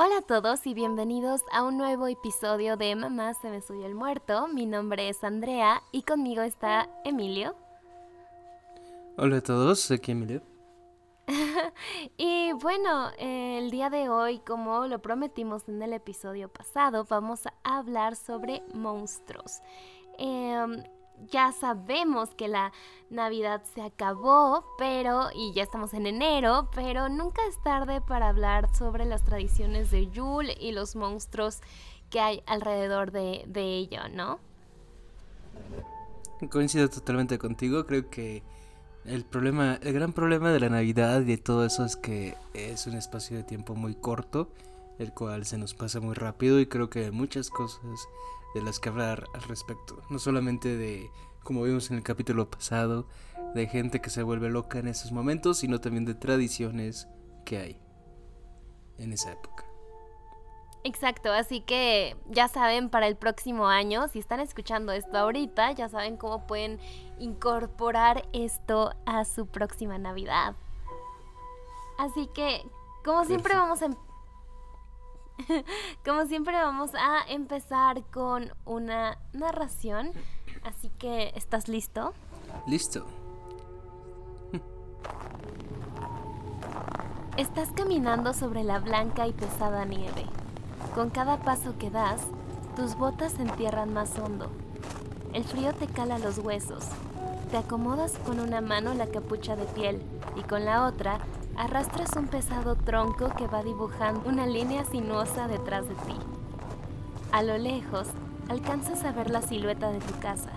Hola a todos y bienvenidos a un nuevo episodio de Mamá se me subió el muerto. Mi nombre es Andrea y conmigo está Emilio. Hola a todos, aquí Emilio. y bueno, el día de hoy, como lo prometimos en el episodio pasado, vamos a hablar sobre monstruos. Em, ya sabemos que la Navidad se acabó, pero y ya estamos en enero, pero nunca es tarde para hablar sobre las tradiciones de Yule y los monstruos que hay alrededor de, de ello, ¿no? Coincido totalmente contigo, creo que el problema, el gran problema de la Navidad y de todo eso es que es un espacio de tiempo muy corto, el cual se nos pasa muy rápido y creo que muchas cosas de las que hablar al respecto. No solamente de, como vimos en el capítulo pasado, de gente que se vuelve loca en esos momentos, sino también de tradiciones que hay en esa época. Exacto, así que ya saben para el próximo año, si están escuchando esto ahorita, ya saben cómo pueden incorporar esto a su próxima Navidad. Así que, como siempre vamos a em- Como siempre vamos a empezar con una narración, así que ¿estás listo? Listo. Estás caminando sobre la blanca y pesada nieve. Con cada paso que das, tus botas se entierran más hondo. El frío te cala los huesos. Te acomodas con una mano la capucha de piel y con la otra arrastras un pesado tronco que va dibujando una línea sinuosa detrás de ti. A lo lejos, alcanzas a ver la silueta de tu casa.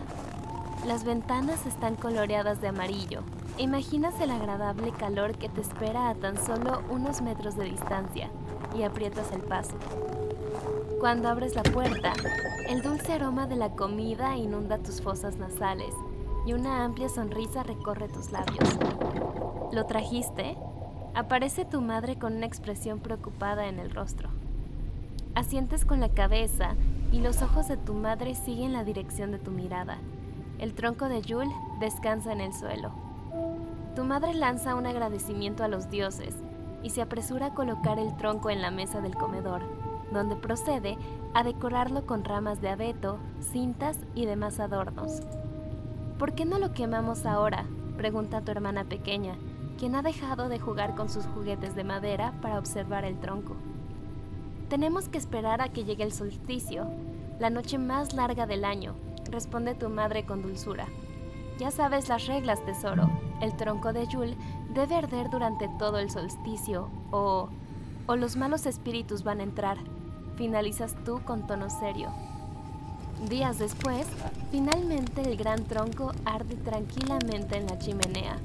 Las ventanas están coloreadas de amarillo. Imaginas el agradable calor que te espera a tan solo unos metros de distancia y aprietas el paso. Cuando abres la puerta, el dulce aroma de la comida inunda tus fosas nasales y una amplia sonrisa recorre tus labios. ¿Lo trajiste? Aparece tu madre con una expresión preocupada en el rostro. Asientes con la cabeza y los ojos de tu madre siguen la dirección de tu mirada. El tronco de Yul descansa en el suelo. Tu madre lanza un agradecimiento a los dioses y se apresura a colocar el tronco en la mesa del comedor, donde procede a decorarlo con ramas de abeto, cintas y demás adornos. ¿Por qué no lo quemamos ahora? pregunta tu hermana pequeña, quien ha dejado de jugar con sus juguetes de madera para observar el tronco. Tenemos que esperar a que llegue el solsticio, la noche más larga del año, responde tu madre con dulzura. Ya sabes las reglas, tesoro. El tronco de Yul debe arder durante todo el solsticio, o. o los malos espíritus van a entrar. Finalizas tú con tono serio. Días después, finalmente el gran tronco arde tranquilamente en la chimenea.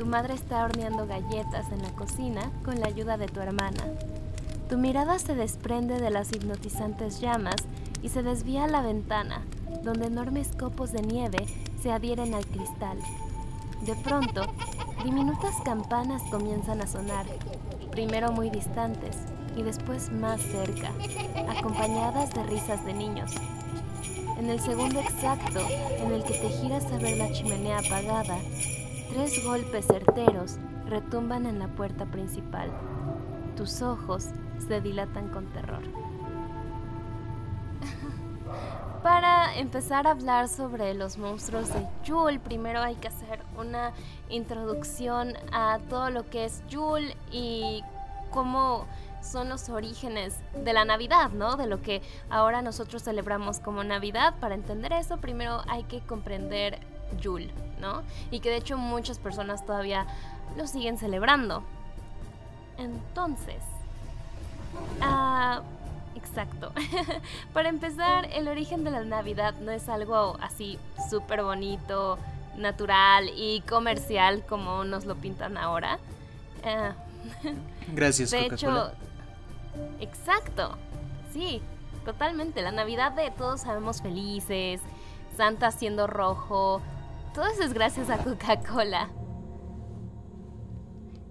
Tu madre está horneando galletas en la cocina con la ayuda de tu hermana. Tu mirada se desprende de las hipnotizantes llamas y se desvía a la ventana, donde enormes copos de nieve se adhieren al cristal. De pronto, diminutas campanas comienzan a sonar, primero muy distantes y después más cerca, acompañadas de risas de niños. En el segundo exacto en el que te giras a ver la chimenea apagada, Tres golpes certeros retumban en la puerta principal. Tus ojos se dilatan con terror. Para empezar a hablar sobre los monstruos de Yule, primero hay que hacer una introducción a todo lo que es Yule y cómo son los orígenes de la Navidad, ¿no? De lo que ahora nosotros celebramos como Navidad. Para entender eso, primero hay que comprender Yule, ¿no? Y que de hecho muchas personas todavía lo siguen celebrando. Entonces, ah, exacto. Para empezar, el origen de la Navidad no es algo así súper bonito, natural y comercial como nos lo pintan ahora. Ah, Gracias. De hecho, exacto. Sí, totalmente. La Navidad de todos sabemos felices, Santa siendo rojo, todo eso es gracias a Coca-Cola.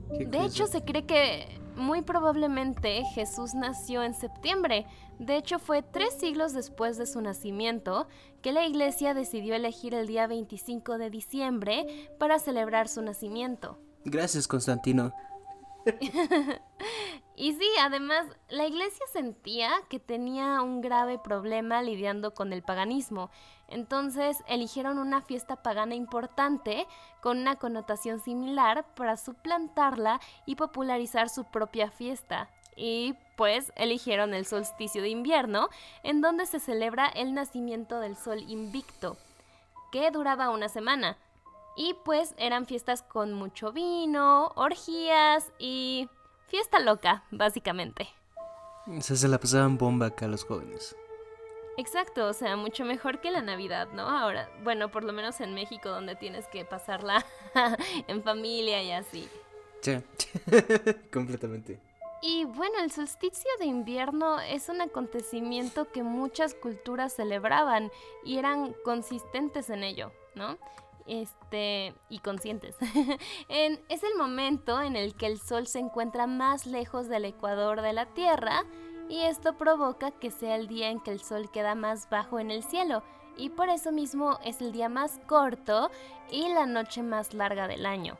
De hecho, se cree que muy probablemente Jesús nació en septiembre. De hecho, fue tres siglos después de su nacimiento que la iglesia decidió elegir el día 25 de diciembre para celebrar su nacimiento. Gracias, Constantino. Y sí, además, la iglesia sentía que tenía un grave problema lidiando con el paganismo. Entonces eligieron una fiesta pagana importante con una connotación similar para suplantarla y popularizar su propia fiesta. Y pues eligieron el solsticio de invierno, en donde se celebra el nacimiento del sol invicto, que duraba una semana. Y pues eran fiestas con mucho vino, orgías y fiesta loca, básicamente. se la pasaban bomba acá los jóvenes. Exacto, o sea, mucho mejor que la Navidad, ¿no? Ahora, bueno, por lo menos en México donde tienes que pasarla en familia y así. Sí, completamente. Y bueno, el solsticio de invierno es un acontecimiento que muchas culturas celebraban y eran consistentes en ello, ¿no? Este, y conscientes. es el momento en el que el sol se encuentra más lejos del ecuador de la Tierra y esto provoca que sea el día en que el sol queda más bajo en el cielo y por eso mismo es el día más corto y la noche más larga del año.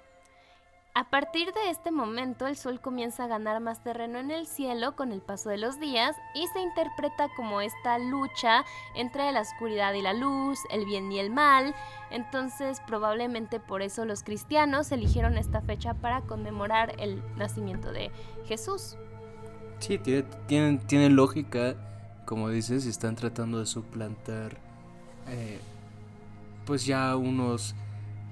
A partir de este momento el sol comienza a ganar más terreno en el cielo con el paso de los días y se interpreta como esta lucha entre la oscuridad y la luz, el bien y el mal. Entonces probablemente por eso los cristianos eligieron esta fecha para conmemorar el nacimiento de Jesús. Sí, tiene, tiene, lógica, como dices, están tratando de suplantar eh, pues ya unos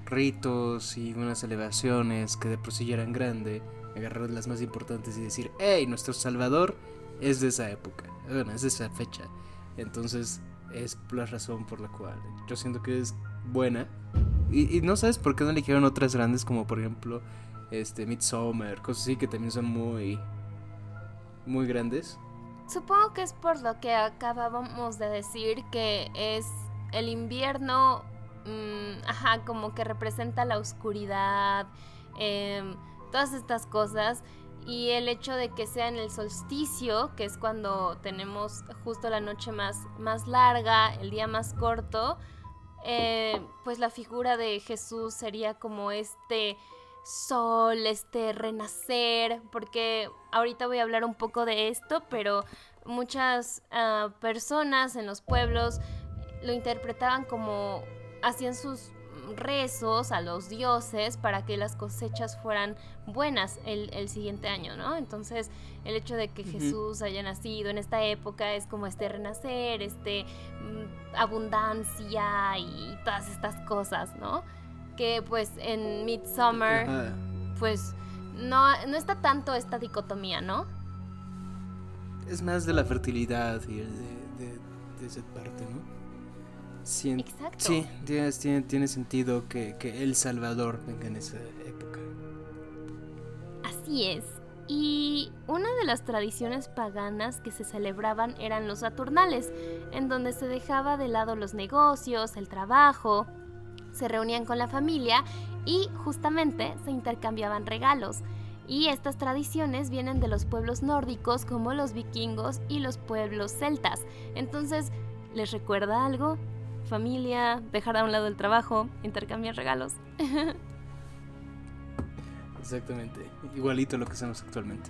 ritos y unas celebraciones que de por sí eran grandes, agarrar las más importantes y decir, hey, nuestro Salvador es de esa época, bueno, es de esa fecha. Entonces es la razón por la cual yo siento que es buena. Y, y no sabes por qué no eligieron otras grandes como por ejemplo este Midsommar, cosas así que también son muy muy grandes? Supongo que es por lo que acabábamos de decir, que es el invierno, mm, ajá, como que representa la oscuridad, em, todas estas cosas. Y el hecho de que sea en el solsticio, que es cuando tenemos justo la noche más, más larga, el día más corto, eh, pues la figura de Jesús sería como este sol, este renacer, porque ahorita voy a hablar un poco de esto, pero muchas ah, personas en los pueblos lo interpretaban como hacían sus rezos a los dioses para que las cosechas fueran buenas el, siguiente año, ¿no? Entonces el hecho de que Jesús haya nacido en esta época es como este renacer, este mm, abundancia y todas estas cosas, ¿no? que pues en Midsummer pues no, no está tanto esta dicotomía, ¿no? Es más de la fertilidad y de, de, esa parte, ¿no? Exacto. Sí, tiene, tiene sentido que, que El Salvador venga en esa época. Así es. Y una de las tradiciones paganas que se celebraban eran los Saturnales, en donde se dejaba de lado los negocios, el trabajo, se reunían con la familia y justamente se intercambiaban regalos. Y estas tradiciones vienen de los pueblos nórdicos como los vikingos y los pueblos celtas. Entonces, ¿les recuerda algo? Familia, dejar a un lado el trabajo, intercambiar regalos. Exactamente, igualito lo que hacemos actualmente.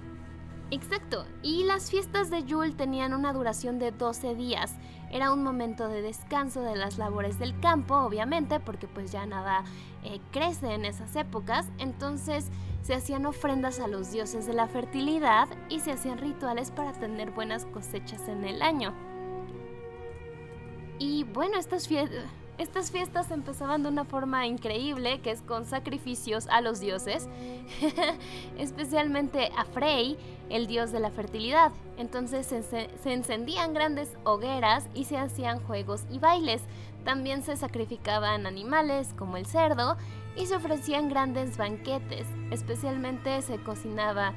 Exacto, y las fiestas de Yule tenían una duración de 12 días. Era un momento de descanso de las labores del campo, obviamente, porque pues ya nada eh, crece en esas épocas. Entonces se hacían ofrendas a los dioses de la fertilidad y se hacían rituales para tener buenas cosechas en el año. Y bueno, estas fiestas estas fiestas empezaban de una forma increíble, que es con sacrificios a los dioses, especialmente a Frey, el dios de la fertilidad. Entonces se, encendían grandes hogueras y se hacían juegos y bailes. También se sacrificaban animales como el cerdo y se ofrecían grandes banquetes. Especialmente se cocinaba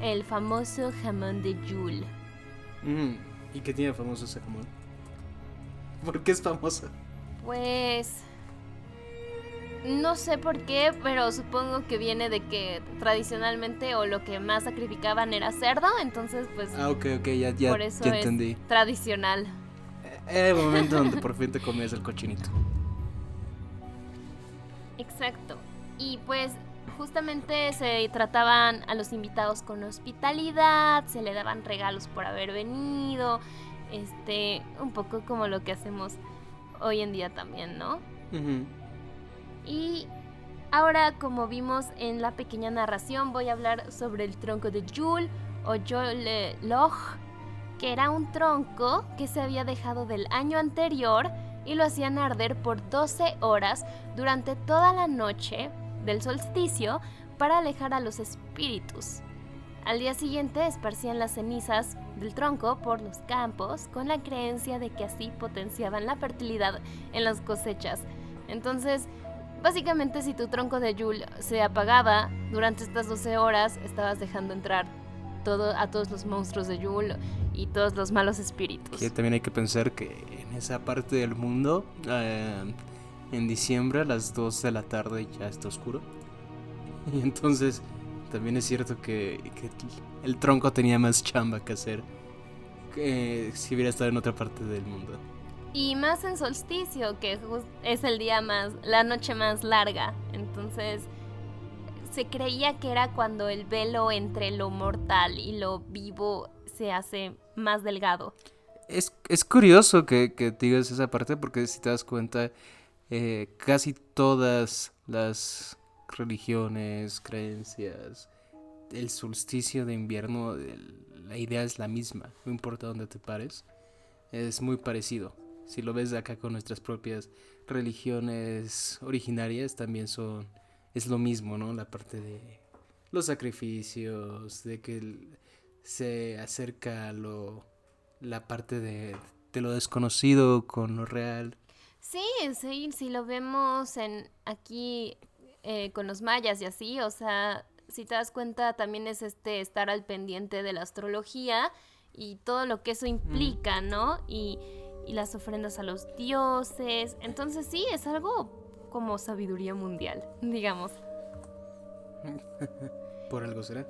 el famoso jamón de Yule. Mm, ¿Y qué tiene famoso ese jamón? ¿Por qué es famoso? Pues no sé por qué, pero supongo que viene de que tradicionalmente o lo que más sacrificaban era cerdo, entonces pues Ah, ok, ok, ya, ya, por eso entendí. Es tradicional. Era el momento donde por fin te comías el cochinito. Exacto. Y pues justamente se trataban a los invitados con hospitalidad, se le daban regalos por haber venido, este, un poco como lo que hacemos hoy en día también, ¿no? Y ahora, como vimos en la pequeña narración, voy a hablar sobre el tronco de Yule o Yule Loch, que era un tronco que se había dejado del año anterior y lo hacían arder por 12 horas durante toda la noche del solsticio para alejar a los espíritus. Al día siguiente esparcían las cenizas del tronco por los campos con la creencia de que así potenciaban la fertilidad en las cosechas. Entonces, básicamente si tu tronco de Yule se apagaba durante estas 12 horas, estabas dejando entrar todo, a todos los monstruos de Yule y todos los malos espíritus. Y también hay que pensar que en esa parte del mundo, eh, en diciembre a las 2 de la tarde ya está oscuro. Y entonces también es cierto que, el tronco tenía más chamba que hacer que si hubiera estado en otra parte del mundo. Y más en solsticio, que es el día más, la noche más larga. Entonces se creía que era cuando el velo entre lo mortal y lo vivo se hace más delgado. Es, curioso que, que digas esa parte porque si te das cuenta, eh, casi todas las religiones, creencias, el solsticio de invierno, la idea es la misma, no importa dónde te pares, es muy parecido. Si lo ves acá con nuestras propias religiones originarias, también son, es lo mismo, ¿no? La parte de los sacrificios, de que se acerca lo, la parte de, lo desconocido con lo real. Sí, sí, si lo vemos en aquí eh, con los mayas y así, o sea, si te das cuenta también es este estar al pendiente de la astrología y todo lo que eso implica, ¿no? Y, y las ofrendas a los dioses. Entonces sí, es algo como sabiduría mundial, digamos. Por algo será.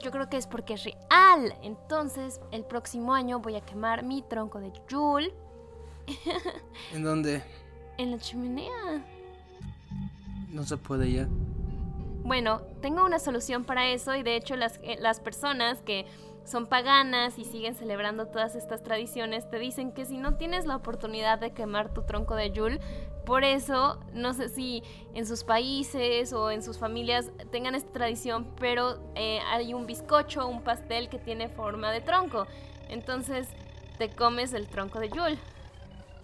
Yo creo que es porque es real. Entonces, el próximo año voy a quemar mi tronco de Yule. ¿En dónde? En la chimenea. No se puede ya. Bueno, tengo una solución para eso y de hecho las, eh, las personas que son paganas y siguen celebrando todas estas tradiciones te dicen que si no tienes la oportunidad de quemar tu tronco de Yule, por eso, no sé si en sus países o en sus familias tengan esta tradición, pero eh, hay un bizcocho, un pastel que tiene forma de tronco. Entonces te comes el tronco de Yule.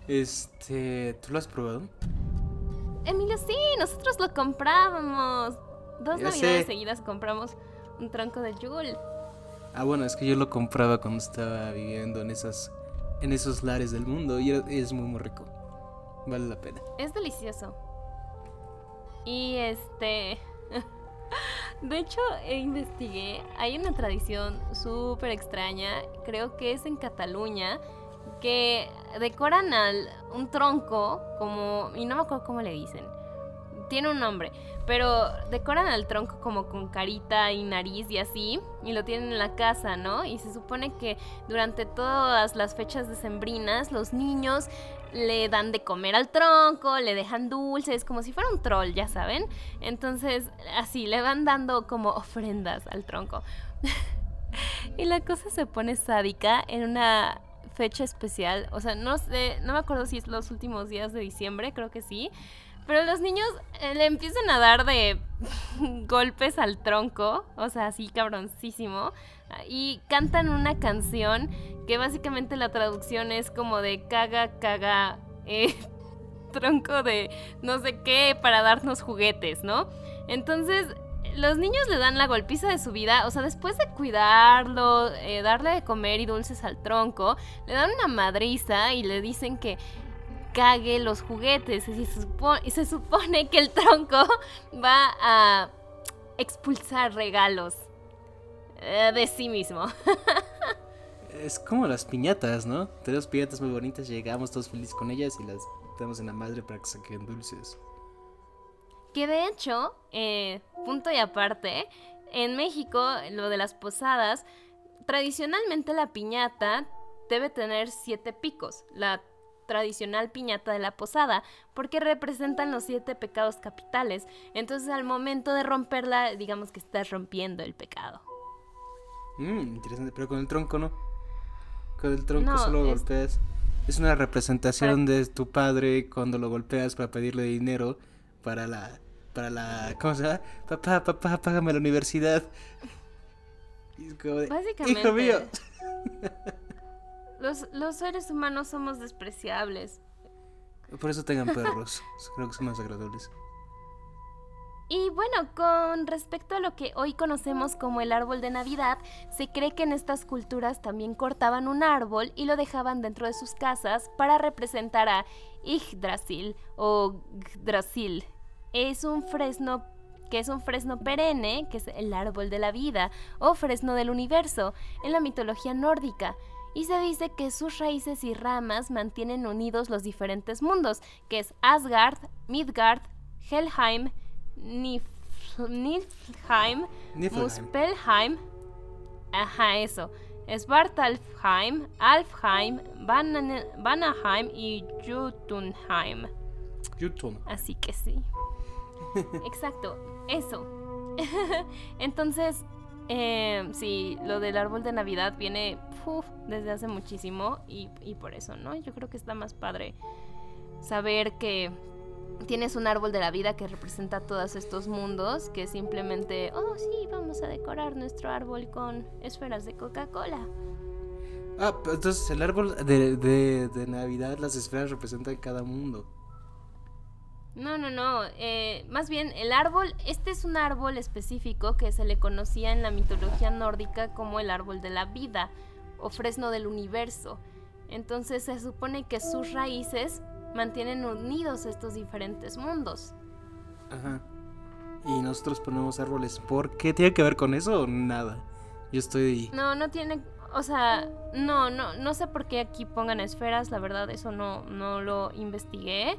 Este, ¿tú lo has probado? Emilio, sí, nosotros lo comprábamos. Dos navidades seguidas compramos un tronco de Yule. Ah, bueno, es que yo lo compraba cuando estaba viviendo en esas en esos lares del mundo y es muy muy rico. Vale la pena. Es delicioso. Y este. De hecho, investigué. Hay una tradición súper extraña. Creo que es en Cataluña. Que decoran al un tronco como. Y no me acuerdo cómo le dicen. Tiene un nombre. Pero decoran al tronco como con carita y nariz y así. Y lo tienen en la casa, ¿no? Y se supone que durante todas las fechas decembrinas, los niños le dan de comer al tronco, le dejan dulces, como si fuera un troll, ya saben. Entonces, así, le van dando como ofrendas al tronco. y la cosa se pone sádica en una fecha especial. O sea, no sé, no me acuerdo si es los últimos días de diciembre, creo que sí. Pero los niños eh, le empiezan a dar de golpes al tronco, o sea, así cabroncísimo, y cantan una canción que básicamente la traducción es como de caga, caga, eh, tronco de no sé qué para darnos juguetes, ¿no? Entonces, los niños le dan la golpiza de su vida, o sea, después de cuidarlo, eh, darle de comer y dulces al tronco, le dan una madriza y le dicen que cague los juguetes. Y se, supone, se supone que el tronco va a expulsar regalos eh, de sí mismo. es como las piñatas, ¿no? Tenemos piñatas muy bonitas, llegamos todos felices con ellas y las tenemos en la madre para que saquen dulces. Que de hecho, eh, punto y aparte, en México, lo de las posadas, tradicionalmente la piñata debe tener siete picos. La tradicional piñata de la posada, porque representan los siete pecados capitales. Entonces al momento de romperla, digamos que estás rompiendo el pecado. Mmm, interesante, pero con el tronco no. Con el tronco solo golpeas. Es una representación de tu padre cuando lo golpeas para pedirle dinero para la para la ¿cómo se llama? Papá, papá, págame la universidad. Básicamente. Hijo mío. Los, los seres humanos somos despreciables. Por eso tengan perros. Creo que son más agradables. Y bueno, con respecto a lo que hoy conocemos como el árbol de Navidad, se cree que en estas culturas también cortaban un árbol y lo dejaban dentro de sus casas para representar a Yggdrasil o Yggdrasil. Es un fresno que es un fresno perenne, que es el árbol de la vida, o fresno del universo, en la mitología nórdica. Y se dice que sus raíces y ramas mantienen unidos los diferentes mundos, que es Asgard, Midgard, Helheim, Niflheim, Muspelheim, ajá, eso, Svartalfheim, Alfheim, Vanaheim y Jotunheim. Jotun. Así que sí. Exacto, eso. Entonces, eh, sí, lo del árbol de Navidad viene desde hace muchísimo y, y por eso, ¿no? Yo creo que está más padre saber que tienes un árbol de la vida que representa todos estos mundos, que simplemente, oh sí, vamos a decorar nuestro árbol con esferas de Coca-Cola. Ah, entonces el árbol de, de, de, Navidad, las esferas representan cada mundo. No, no, no. Eh, más bien, el árbol, este es un árbol específico que se le conocía en la mitología nórdica como el árbol de la vida o fresno del universo. Entonces se supone que sus raíces mantienen unidos estos diferentes mundos. Ajá. Y nosotros ponemos árboles. ¿Por qué tiene que ver con eso o nada? Yo estoy. No, no tiene. O sea, no, no, no sé por qué aquí pongan esferas, la verdad, eso no, no lo investigué.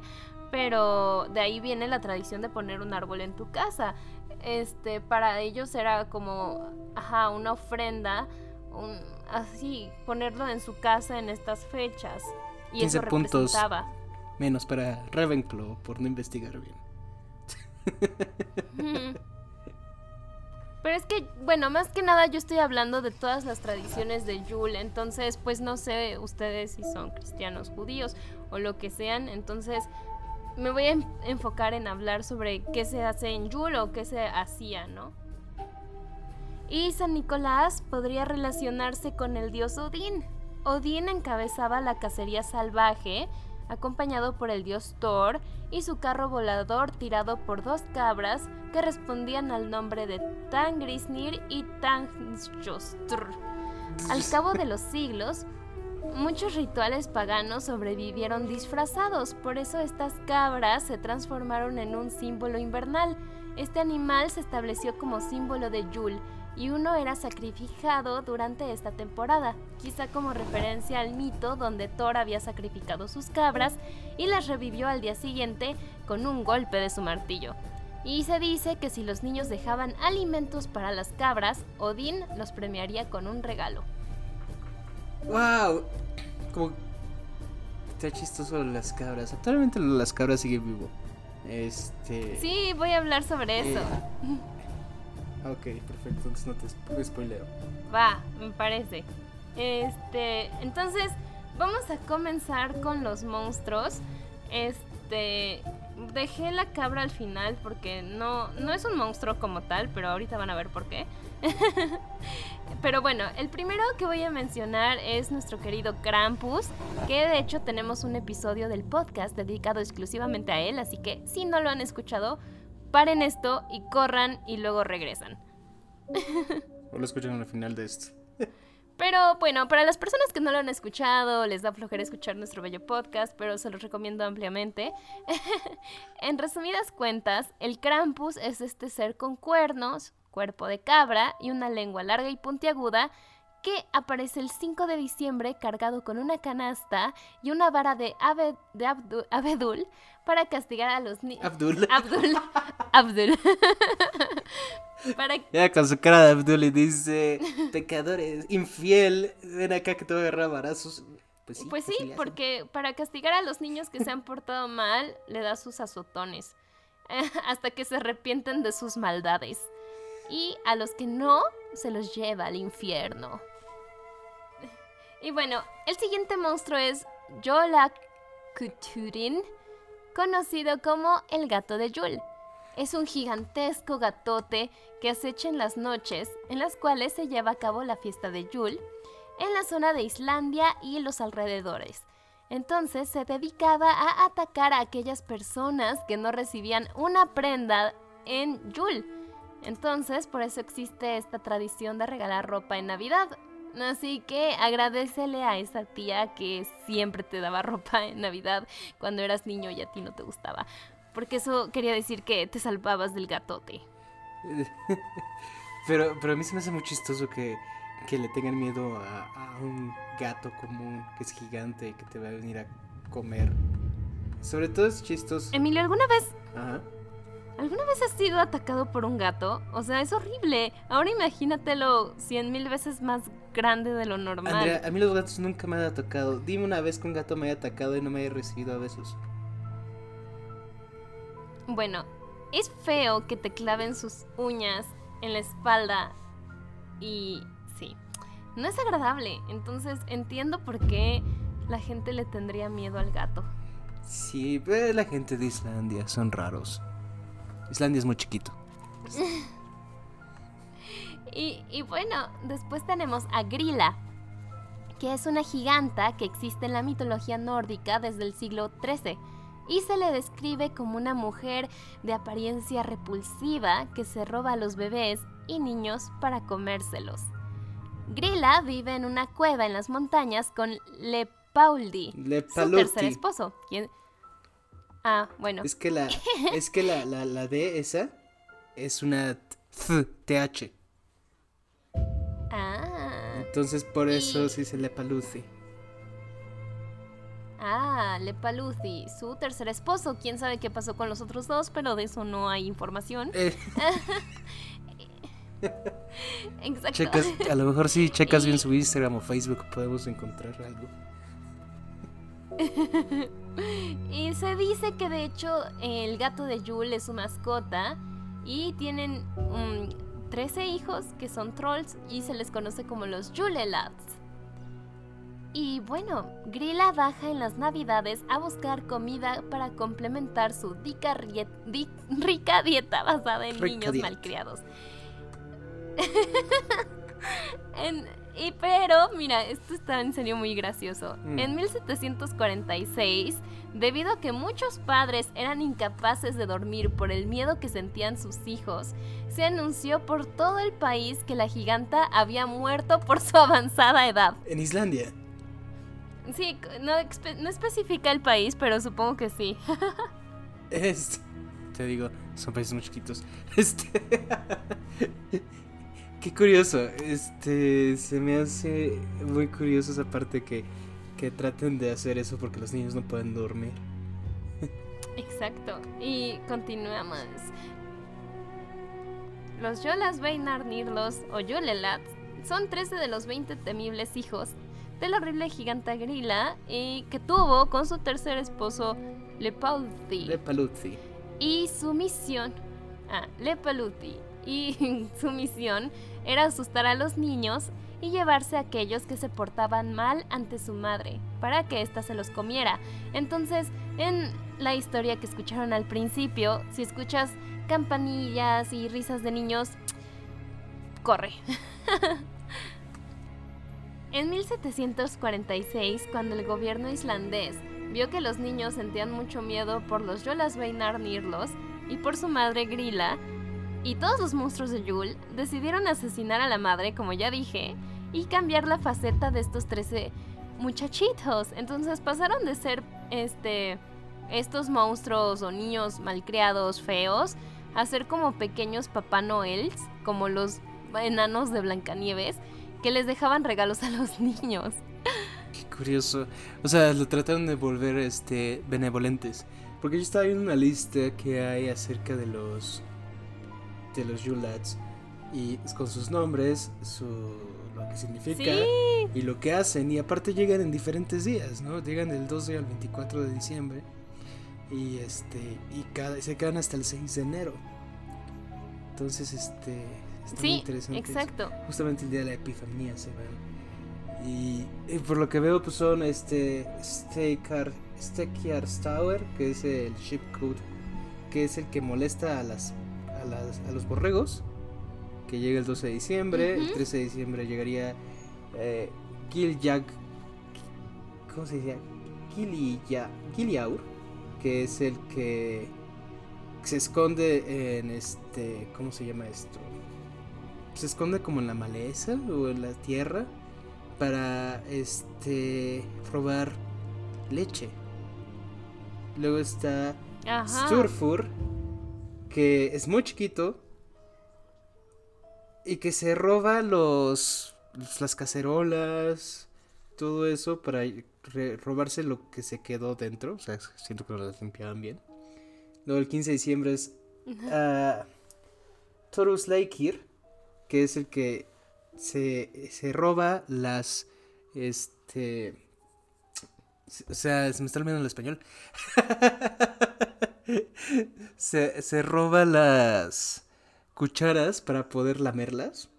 Pero de ahí viene la tradición de poner un árbol en tu casa. Este, para ellos era como, ajá, una ofrenda, un, así, ponerlo en su casa en estas fechas. Y eso representaba. Puntos Menos para Ravenclaw por no investigar bien. Pero es que, bueno, más que nada yo estoy hablando de todas las tradiciones de Yule, entonces pues no sé ustedes si son cristianos, judíos o lo que sean, entonces me voy a enfocar en hablar sobre qué se hace en Yule o qué se hacía, ¿no? Y San Nicolás podría relacionarse con el dios Odín. Odín encabezaba la cacería salvaje acompañado por el dios Thor y su carro volador tirado por dos cabras que respondían al nombre de Tangrisnir y Tangjostr. Al cabo de los siglos, muchos rituales paganos sobrevivieron disfrazados, por eso estas cabras se transformaron en un símbolo invernal. Este animal se estableció como símbolo de Yule y uno era sacrificado durante esta temporada, quizá como referencia al mito donde Thor había sacrificado sus cabras y las revivió al día siguiente con un golpe de su martillo. Y se dice que si los niños dejaban alimentos para las cabras, Odín los premiaría con un regalo. ¡Wow! Como está chistoso las cabras. Actualmente las cabras siguen vivo. Este. Sí, voy a hablar sobre eso. Eh, Ok, perfecto, entonces no te spoileo. Va, me parece. Este, entonces vamos a comenzar con los monstruos. Este, dejé la cabra al final porque no, no es un monstruo como tal, pero ahorita van a ver por qué. pero bueno, el primero que voy a mencionar es nuestro querido Krampus, que de hecho tenemos un episodio del podcast dedicado exclusivamente a él, así que si no lo han escuchado, paren esto y corran y luego regresan. O lo escuchan al final de esto. Pero bueno, para las personas que no lo han escuchado, les da flojera escuchar nuestro bello podcast, pero se los recomiendo ampliamente. en resumidas cuentas, el Krampus es este ser con cuernos, cuerpo de cabra y una lengua larga y puntiaguda que aparece el 5 de diciembre cargado con una canasta y una vara de, de abedul para castigar a los niños. Abdul. Abdul. Abdul. para... Ya con su cara de Abdul y dice, pecadores, infiel, ven acá que te voy a agarrar varazos. Pues sí, Pues sí, hacen. porque para castigar a los niños que se han portado mal, le da sus azotones. Hasta que se arrepienten de sus maldades. Y a los que no, se los lleva al infierno. Y bueno, el siguiente monstruo es Yola Kuturin, conocido como el gato de Yul. Es un gigantesco gatote que acecha en las noches, en las cuales se lleva a cabo la fiesta de Yul, en la zona de Islandia y los alrededores. Entonces se dedicaba a atacar a aquellas personas que no recibían una prenda en Yul. Entonces, por eso existe esta tradición de regalar ropa en Navidad. Así que agradecele a esa tía que siempre te daba ropa en Navidad cuando eras niño y a ti no te gustaba. Porque eso quería decir que te salvabas del gatote. Pero, pero a mí se me hace muy chistoso que, que le tengan miedo a, a un gato común que es gigante y que te va a venir a comer. Sobre todo es chistoso. Emilio, ¿alguna vez, Ajá. ¿Alguna vez has sido atacado por un gato? O sea, es horrible. Ahora imagínatelo cien mil veces más grande de lo normal. Andrea, a mí los gatos nunca me han atacado. Dime una vez que un gato me haya atacado y no me haya recibido a besos. Bueno, es feo que te claven sus uñas en la espalda y sí, no es agradable. Entonces entiendo por qué la gente le tendría miedo al gato. Sí, la gente de Islandia son raros. Islandia es muy chiquito. Y, y bueno, después tenemos a Grilla, que es una giganta que existe en la mitología nórdica desde el siglo XIII y se le describe como una mujer de apariencia repulsiva que se roba a los bebés y niños para comérselos. Grilla vive en una cueva en las montañas con Lepauldi, Le su tercer esposo. quien- Ah, bueno. Es que la, es que la, la, la D esa es una th, TH. Ah, Entonces por eso Y- se dice Lepaluzi. ah, Lepaluzi, su tercer esposo. Quién sabe qué pasó con los otros dos, pero de eso no hay información. Eh, Exacto. checas, a lo mejor si checas bien su Instagram o Facebook podemos encontrar algo. Y se dice que de hecho el gato de Yule es su mascota y tienen mm, 13 hijos que son trolls y se les conoce como los Yulelads. Y bueno, Grilla baja en las navidades a buscar comida para complementar su dica rie- di- rica dieta basada en Rica niños dieta. malcriados. En- y pero, mira, esto está en serio muy gracioso. Mm. En 1746, debido a que muchos padres eran incapaces de dormir por el miedo que sentían sus hijos, se anunció por todo el país que la giganta había muerto por su avanzada edad. En Islandia. Sí, no, espe- no especifica el país, pero supongo que sí. Este, te digo, son países muy chiquitos. Este. Qué curioso. Este. Se me hace muy curioso esa parte que, que traten de hacer eso porque los niños no pueden dormir. Exacto. Y continuamos. Los Yolas Beinar Nirlos o Yolelats son 13 de los 20 temibles hijos del horrible giganta Grilla y que tuvo con su tercer esposo Lepauthi. Lepaluzi. y su misión, ah, Lepaluti, y su misión era asustar a los niños y llevarse a aquellos que se portaban mal ante su madre, para que ésta se los comiera. Entonces, en la historia que escucharon al principio, si escuchas campanillas y risas de niños, corre. En 1746, cuando el gobierno islandés vio que los niños sentían mucho miedo por los Jolasveinar Nirlos y por su madre Grilla, y todos los monstruos de Yule decidieron asesinar a la madre, como ya dije, y cambiar la faceta de estos 13 muchachitos. Entonces pasaron de ser este estos monstruos o niños malcriados, feos, a ser como pequeños Papá Noels, como los enanos de Blancanieves, que les dejaban regalos a los niños. Qué curioso. O sea, lo trataron de volver este benevolentes. Porque yo estaba viendo una lista que hay acerca de los de los Yulats y con sus nombres, su lo que significa y lo que hacen. Y aparte llegan en diferentes días, ¿no? Llegan del 12 al 24 de diciembre y este y cada se quedan hasta el 6 de enero. Entonces, este está muy interesante. Exacto. Justamente el día de la Epifanía se van. Y, por lo que veo pues son este Stekiar Tower, que es el ship code que es el que molesta a las a, las, a los borregos que llega el 12 de diciembre. El 13 de diciembre llegaría eh. ¿Cómo se dice? Giliaur, que es el que se esconde en este. ¿Cómo se llama esto? Se esconde como en la maleza o en la tierra para este robar leche. Luego está Sturfur, que es muy chiquito y que se roba los las cacerolas, todo eso para robarse lo que se quedó dentro, o sea, siento que no las limpiaban bien. Luego el 15 de diciembre es uh, Torus Laikir, que es el que se, se roba las este o sea, se me está olvidando el español. se, se roba las cucharas para poder lamerlas.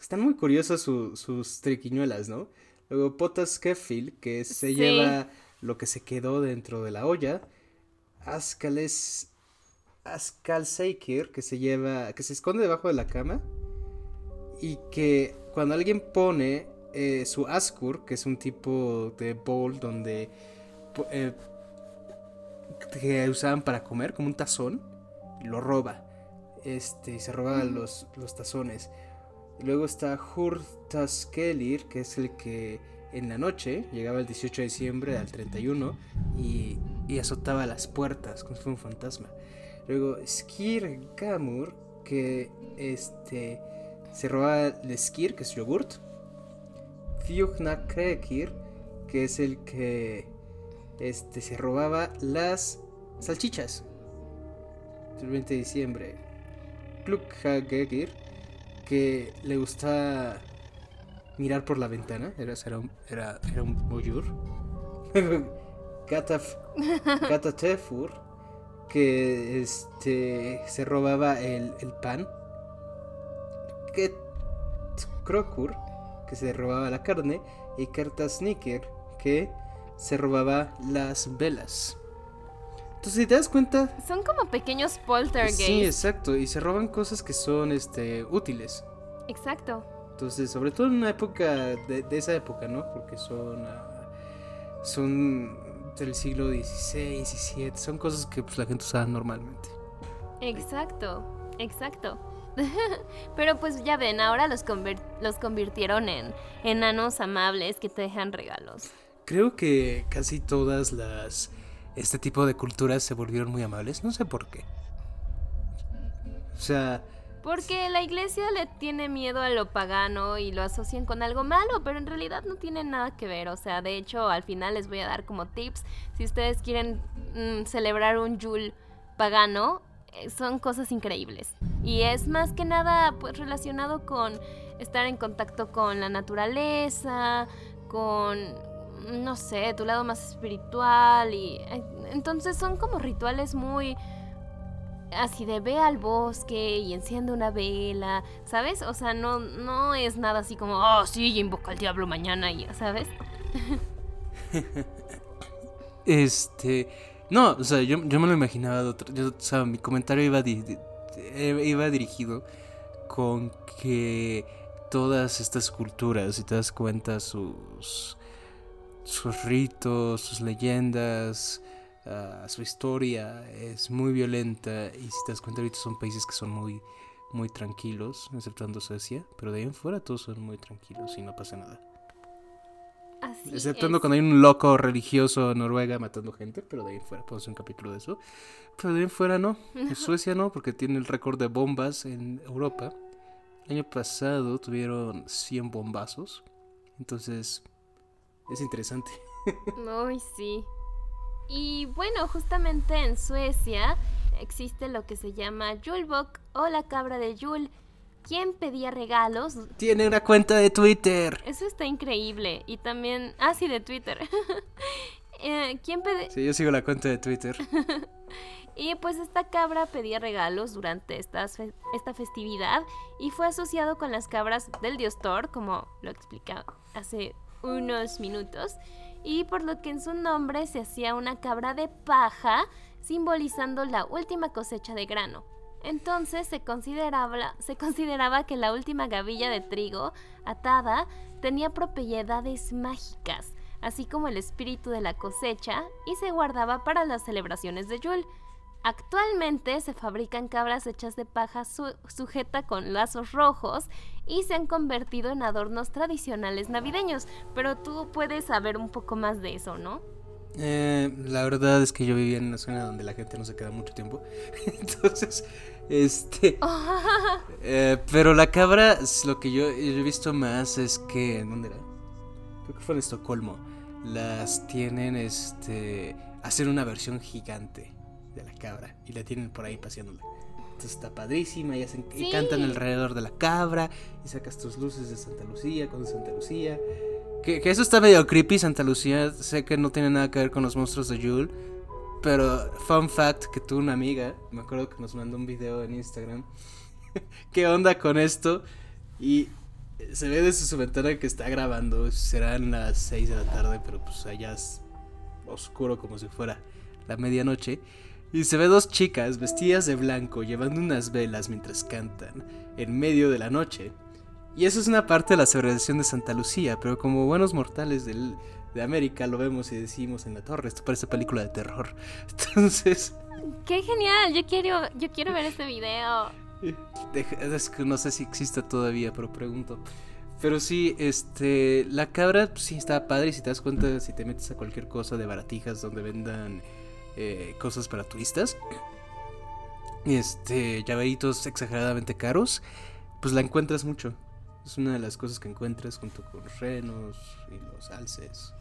Están muy curiosas sus triquiñuelas, ¿no? Luego Potas Kefil, que se lleva lo que se quedó dentro de la olla. Ascales Ascalseikir, que se lleva, que se esconde debajo de la cama. Y que cuando alguien pone eh, su Askur, que es un tipo de bowl donde eh, que usaban para comer, como un tazón, lo roba este, se roba los, los tazones. Luego está Hurtaskelir, que es el que en la noche llegaba el 18 de diciembre al 31 y, y azotaba las puertas como si fuera un fantasma. Luego Skir Gamur, que este, se robaba el skir, que es yogurt. Fiugna Krekir, que es el que este, se robaba las salchichas. El 20 de diciembre. Klukhageir que le gusta mirar por la ventana. Era, era, un, era, era un Gatatefur, que este, se robaba el, el pan. Krokur, que se robaba la carne. Y Kertasniker, que se robaba las velas. Entonces, si te das cuenta. Son como pequeños poltergeists. Sí, exacto. Y se roban cosas que son este, útiles. Exacto. Entonces, sobre todo en una época de, esa época, ¿no? Porque son. Ah, son del siglo XVI, XVII. Son cosas que pues, la gente usaba normalmente. Exacto, exacto. Pero pues ya ven, ahora los, los convirtieron en enanos amables que te dejan regalos. Creo que casi todas las este tipo de culturas se volvieron muy amables. No sé por qué. O sea... Porque la iglesia le tiene miedo a lo pagano y lo asocian con algo malo, pero en realidad no tiene nada que ver. O sea, de hecho, al final les voy a dar como tips. Si ustedes quieren mm, celebrar un Yule pagano, eh, son cosas increíbles. Y es más que nada pues relacionado con estar en contacto con la naturaleza, con no sé, tu lado más espiritual y entonces son como rituales muy así de ve al bosque y enciende una vela, ¿sabes? O sea, no no es nada así como, oh, sí, invoca al diablo mañana y, ¿sabes? este, no, o sea, yo, me lo imaginaba de yo, o sea, mi comentario iba eh, iba dirigido con que todas estas culturas, si te das cuenta, sus sus ritos, sus leyendas, ah, su historia es muy violenta y si te das cuenta ahorita son países que son muy muy tranquilos, exceptuando Suecia, pero de ahí en fuera todos son muy tranquilos y no pasa nada. Así Exceptuando cuando hay un loco religioso en Noruega matando gente, pero de ahí en fuera podemos hacer un capítulo de eso. Pero de ahí en fuera no. En Suecia no, porque tiene el récord de bombas en Europa. El año pasado tuvieron 100 bombazos. Entonces, es interesante. Uy, sí. Y bueno, justamente en Suecia existe lo que se llama Julbok o la cabra de Yul, ¿Quién pedía regalos? Tiene una cuenta de Twitter. Eso está increíble. Y también... Ah, sí, de Twitter. Eh, ¿Quién pedía...? Sí, yo sigo la cuenta de Twitter. y pues esta cabra pedía regalos durante esta, esta festividad y fue asociado con las cabras del dios Thor, como lo explicaba hace unos minutos, y por lo que en su nombre se hacía una cabra de paja, simbolizando la última cosecha de grano. Entonces se consideraba, se consideraba que la última gavilla de trigo atada tenía propiedades mágicas, así como el espíritu de la cosecha, y se guardaba para las celebraciones de Yule. Actualmente se fabrican cabras hechas de paja sujeta con lazos rojos y se han convertido en adornos tradicionales navideños, pero tú puedes saber un poco más de eso, ¿no? Eh, la verdad es que yo vivía en una zona donde la gente no se queda mucho tiempo. Entonces, este. Eh, pero la cabra, lo que yo, he visto más es que. ¿Dónde era? Creo que fue en Estocolmo. Las tienen, este. Hacen una versión gigante de la cabra y la tienen por ahí paseándola. Entonces está padrísima y, hacen, y cantan alrededor de la cabra y sacas tus luces de Santa Lucía con Santa Lucía. Que, eso está medio creepy, Santa Lucía. Sé que no tiene nada que ver con los monstruos de Yule. Pero, fun fact, que tuve una amiga, me acuerdo que nos mandó un video en Instagram. ¿Qué onda con esto? Y se ve desde su ventana que está grabando. Serán las 6 de la tarde, pero pues allá es oscuro como si fuera la medianoche. Y se ve dos chicas vestidas de blanco llevando unas velas mientras cantan en medio de la noche. Y eso es una parte de la celebración de Santa Lucía, pero como buenos mortales de América lo vemos y decimos en la torre, esto parece película de terror. Entonces... ¡Qué genial! Yo quiero, yo quiero ver este video. Es que no sé si existe todavía, pero pregunto. Pero sí, este, la cabra pues, sí está padre. Si te das cuenta, si te metes a cualquier cosa de baratijas donde vendan eh, cosas para turistas, este, llaveritos exageradamente caros, pues la encuentras mucho. Es una de las cosas que encuentras junto con renos y los alces.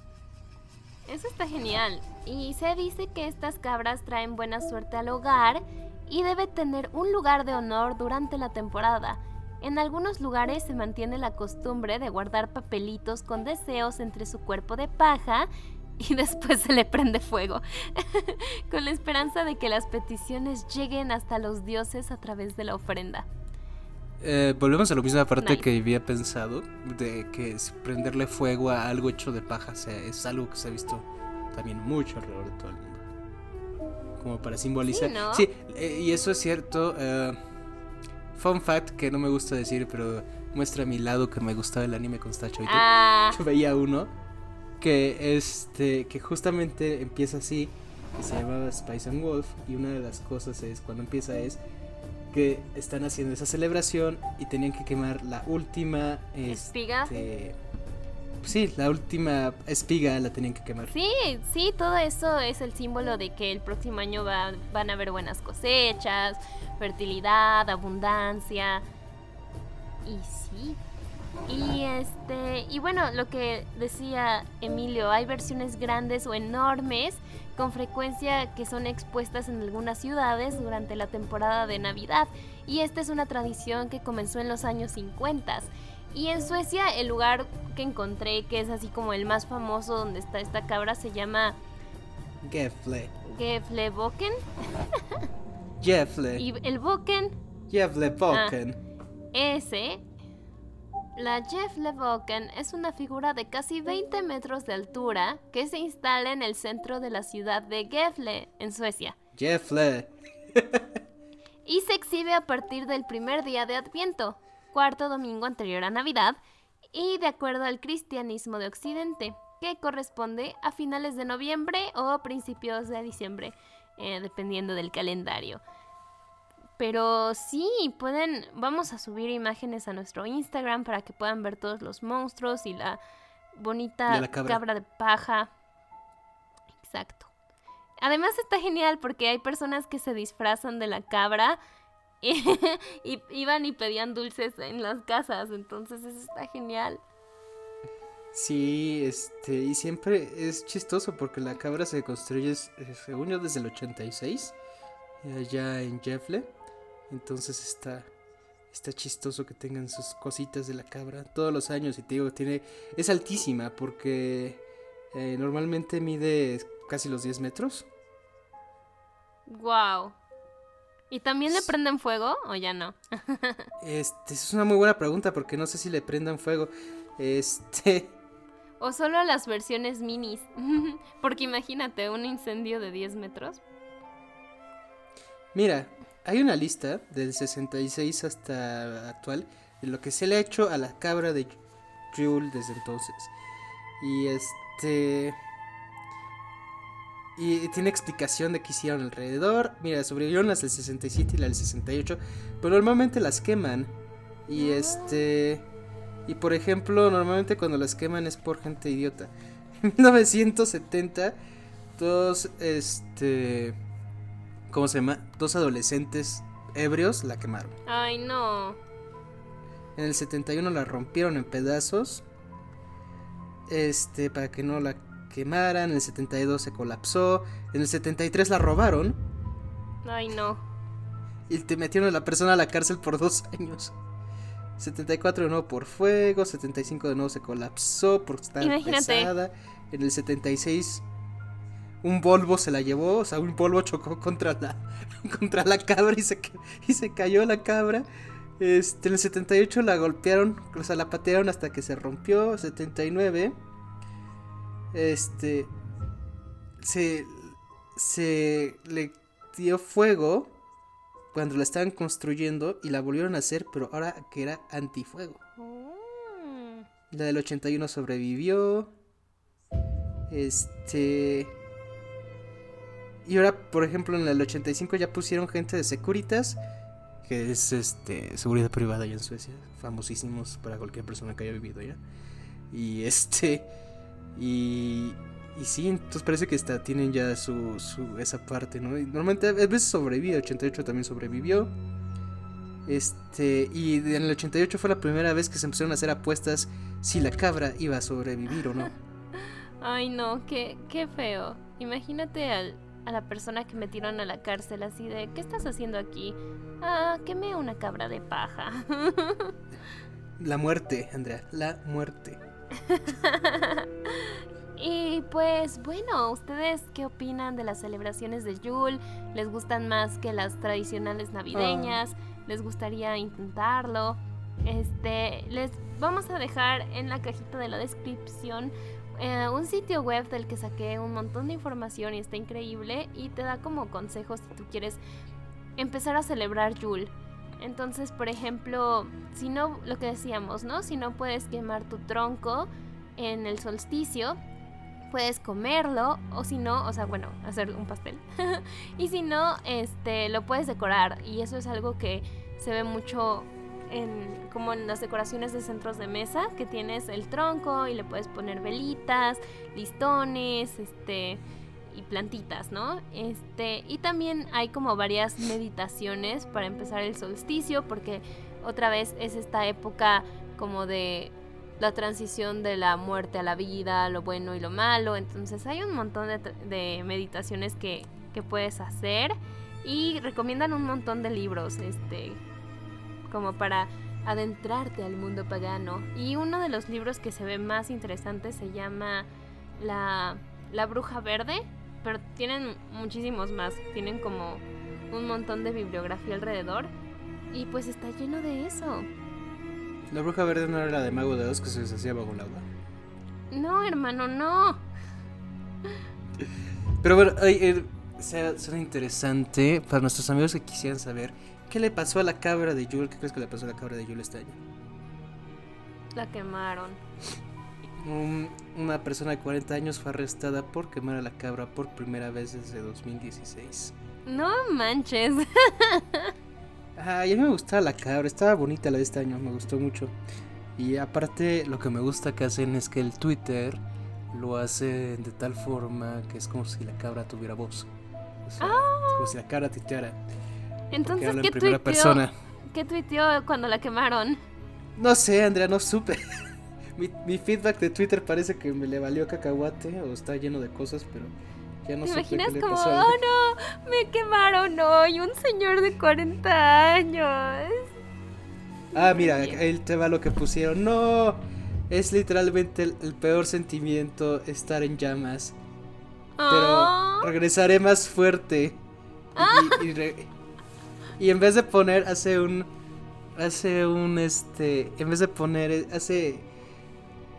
Eso está genial. Y se dice que estas cabras traen buena suerte al hogar y debe tener un lugar de honor durante la temporada. En algunos lugares se mantiene la costumbre de guardar papelitos con deseos entre su cuerpo de paja y después se le prende fuego, con la esperanza de que las peticiones lleguen hasta los dioses a través de la ofrenda. Eh, volvemos a lo mismo aparte que había pensado, de que prenderle fuego a algo hecho de paja es algo que se ha visto también mucho alrededor de todo el mundo. Como para simbolizar. Sí, eh, y eso es cierto. Eh, fun fact que no me gusta decir, pero muestra mi lado que me gustaba el anime con Stacho. Ah. Yo veía uno que este que justamente empieza así, que se llamaba Spice and Wolf y una de las cosas es cuando empieza es que están haciendo esa celebración y tenían que quemar la última espiga. Este, sí, la última espiga la tenían que quemar. Sí, sí, todo eso es el símbolo de que el próximo año van a haber buenas cosechas, fertilidad, abundancia. Y sí. Y este, y bueno, lo que decía Emilio, hay versiones grandes o enormes con frecuencia que son expuestas en algunas ciudades durante la temporada de Navidad. Y esta es una tradición que comenzó en los años 50. Y en Suecia el lugar que encontré, que es así como el más famoso donde está esta cabra, se llama... Gefle. Gefleboken. Gefle. Y el Boken. Gefleboken. Ah, ese la Jeff es una figura de casi 20 metros de altura que se instala en el centro de la ciudad de Gefle, en Suecia. Gefle. y se exhibe a partir del primer día de Adviento, cuarto domingo anterior a Navidad, y de acuerdo al cristianismo de Occidente, que corresponde a finales de noviembre o principios de diciembre, eh, dependiendo del calendario. Pero sí, pueden, vamos a subir imágenes a nuestro Instagram para que puedan ver todos los monstruos y la bonita cabra. de paja. Exacto. Además está genial porque hay personas que se disfrazan de la cabra y, iban y pedían dulces en las casas, entonces eso está genial. Sí, este, y siempre es chistoso porque la cabra se construye, según yo, desde el 86, allá en Jeffle. Entonces está, está chistoso que tengan sus cositas de la cabra todos los años y te digo, tiene es altísima porque eh, normalmente mide casi los 10 metros. Wow. ¿Y también le prenden fuego o ya no? este, es una muy buena pregunta porque no sé si le prendan fuego. Este. O solo a las versiones minis. porque imagínate, un incendio de 10 metros. Mira, hay una lista del 66 hasta actual de lo que se le ha hecho a la cabra de Jules desde entonces. Y este... Y tiene explicación de qué hicieron alrededor. Mira, sobrevivieron las del 67 y las del 68. Pero normalmente las queman. Y este... Y por ejemplo, normalmente cuando las queman es por gente idiota. En 1970, dos, este ¿Cómo se llama? Dos adolescentes ebrios la quemaron. Ay, no. En el 71 la rompieron en pedazos. Este, para que no la quemaran. En el 72 se colapsó. En el 73 la robaron. Ay, no. Y te metieron a la persona a la cárcel por dos años. 74 de nuevo por fuego. 75 de nuevo se colapsó porque estaba Imagínate. pesada. En el 76 un Volvo se la llevó, o sea, un Volvo chocó contra la, contra la cabra y se, y se cayó la cabra. Este, en el 78 la golpearon, o sea, la patearon hasta que se rompió. 79. Este. Se. Se le dio fuego cuando la estaban construyendo y la volvieron a hacer, pero ahora que era antifuego. Mm. La del 81 sobrevivió. Este. Y ahora, por ejemplo, en el 85 ya pusieron gente de Securitas, que es este seguridad privada allá en Suecia, famosísimos para cualquier persona que haya vivido allá. Y este y y sí, entonces parece que está, tienen ya su, su esa parte, ¿no? Normalmente a veces sobrevive, 88 también sobrevivió. Este, y en el 88 fue la primera vez que se empezaron a hacer apuestas si la cabra iba a sobrevivir o no. Ay, no, qué, qué feo. Imagínate al, a la persona que metieron a la cárcel así de, ¿qué estás haciendo aquí? Ah, quemé una cabra de paja. La muerte, Andrea, la muerte. y pues bueno, ¿ustedes qué opinan de las celebraciones de Yule? ¿Les gustan más que las tradicionales navideñas? Ah. ¿Les gustaría intentarlo? Este, les vamos a dejar en la cajita de la descripción eh, un sitio web del que saqué un montón de información y está increíble y te da como consejos si tú quieres empezar a celebrar Yule. Entonces, por ejemplo, si no, lo que decíamos, ¿no? Si no puedes quemar tu tronco en el solsticio, puedes comerlo o si no, o sea, bueno, hacer un pastel. y si no, este, lo puedes decorar y eso es algo que se ve mucho como en las decoraciones de centros de mesa, que tienes el tronco y le puedes poner velitas, listones, este y plantitas, ¿no? Este, y también hay como varias meditaciones para empezar el solsticio, porque otra vez es esta época como de la transición de la muerte a la vida, lo bueno y lo malo. Entonces hay un montón de, de meditaciones que, que, puedes hacer y recomiendan un montón de libros. Este, como para adentrarte al mundo pagano. Y uno de los libros que se ve más interesante se llama La, la Bruja Verde, pero tienen muchísimos más, tienen como un montón de bibliografía alrededor y pues está lleno de eso. La Bruja Verde no era la de Mago de Oz que se deshacía bajo el agua. No, hermano, no. Pero bueno, eh, será interesante para nuestros amigos que quisieran saber ¿Qué le pasó a la cabra de Yule? ¿Qué crees que le pasó a la cabra de Yule este año? La quemaron. una persona de 40 años fue arrestada por quemar a la cabra por primera vez desde 2016. No manches. Ay, a mí me gustaba la cabra, estaba bonita la de este año, me gustó mucho. Y aparte, lo que me gusta que hacen es que el Twitter lo hace de tal forma que es como si la cabra tuviera voz. O sea, es como si la cabra titeara. Entonces, ¿qué tuiteó, persona. ¿qué tuiteó cuando la quemaron? No sé, Andrea, no supe. mi, feedback de Twitter parece que me le valió cacahuate o está lleno de cosas, pero ya no ¿Te imaginas como, oh no, me quemaron hoy, un señor de 40 años? Ah, mira, ahí te va lo que pusieron. No, es literalmente el, peor sentimiento estar en llamas. Pero ah. regresaré más fuerte. Y, en vez de poner, hace un. Hace un este. En vez de poner. Hace.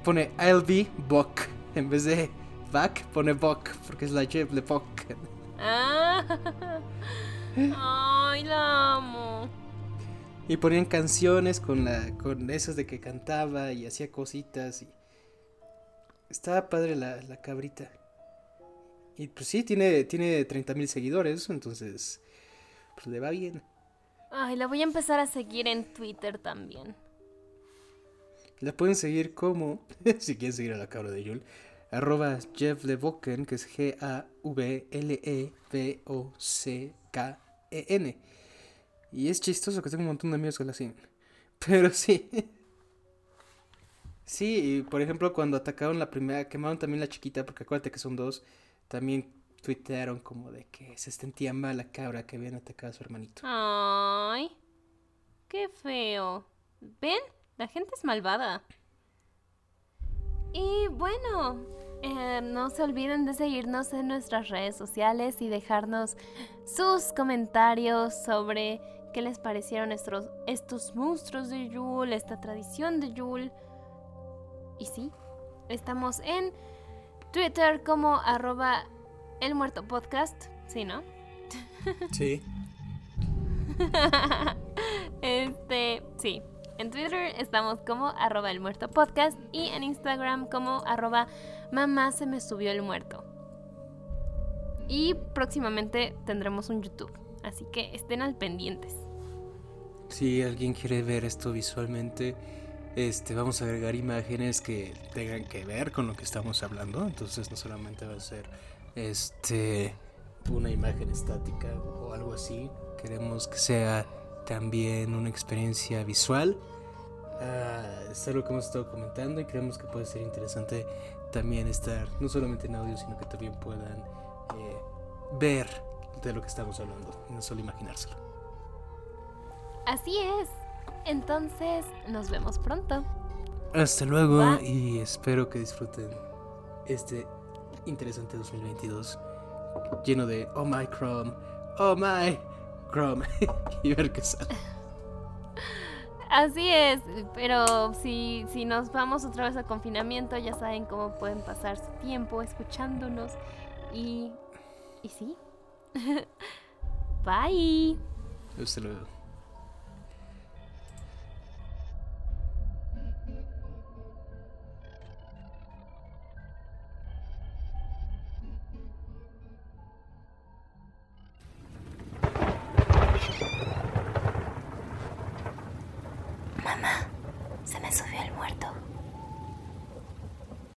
Pone I'll be Buck. En vez de back, pone Buck. Porque es la Jeff de Buck. Ah. Ay, la amo. Y ponían canciones con la con esas de que cantaba y hacía cositas y estaba padre la, la cabrita. Y pues sí, tiene, tiene 30 mil seguidores, entonces pues le va bien. Ay, la voy a empezar a seguir en Twitter también. La pueden seguir como, si quieren seguir a la cabra de Yul, arroba Jeff Leboken, que es G-A-V-L-E-B-O-C-K-E-N. Y es chistoso que tengo un montón de amigos que lo hacen. Pero sí. Sí, y por ejemplo, cuando atacaron la primera, quemaron también la chiquita, porque acuérdate que son dos, también tuitearon como de que se sentía mal la cabra que habían atacado a su hermanito. Ay, qué feo. ¿Ven? La gente es malvada. Y bueno, eh, no se olviden de seguirnos en nuestras redes sociales y dejarnos sus comentarios sobre qué les parecieron estos, estos monstruos de Yule, esta tradición de Yule. Y sí, estamos en Twitter como arroba el muerto podcast, ¿sí, no? Sí. este, sí, en Twitter estamos como arroba el muerto podcast y en Instagram como arroba mamá se me subió el muerto. Y próximamente tendremos un YouTube, así que estén al pendientes. Si alguien quiere ver esto visualmente, este, vamos a agregar imágenes que tengan que ver con lo que estamos hablando. Entonces no solamente va a ser este una imagen estática o algo así. Queremos que sea también una experiencia visual. Uh, es algo que hemos estado comentando y creemos que puede ser interesante también estar no solamente en audio, sino que también puedan eh, ver de lo que estamos hablando, no solo imaginárselo. Así es. Entonces, nos vemos pronto. Hasta luego y espero que disfruten este interesante 2022 lleno de oh my Chrome, oh my Chrome y ver qué sale. Así es, pero si, si nos vamos otra vez a confinamiento, ya saben cómo pueden pasar su tiempo escuchándonos y, y sí. Bye. Hasta luego.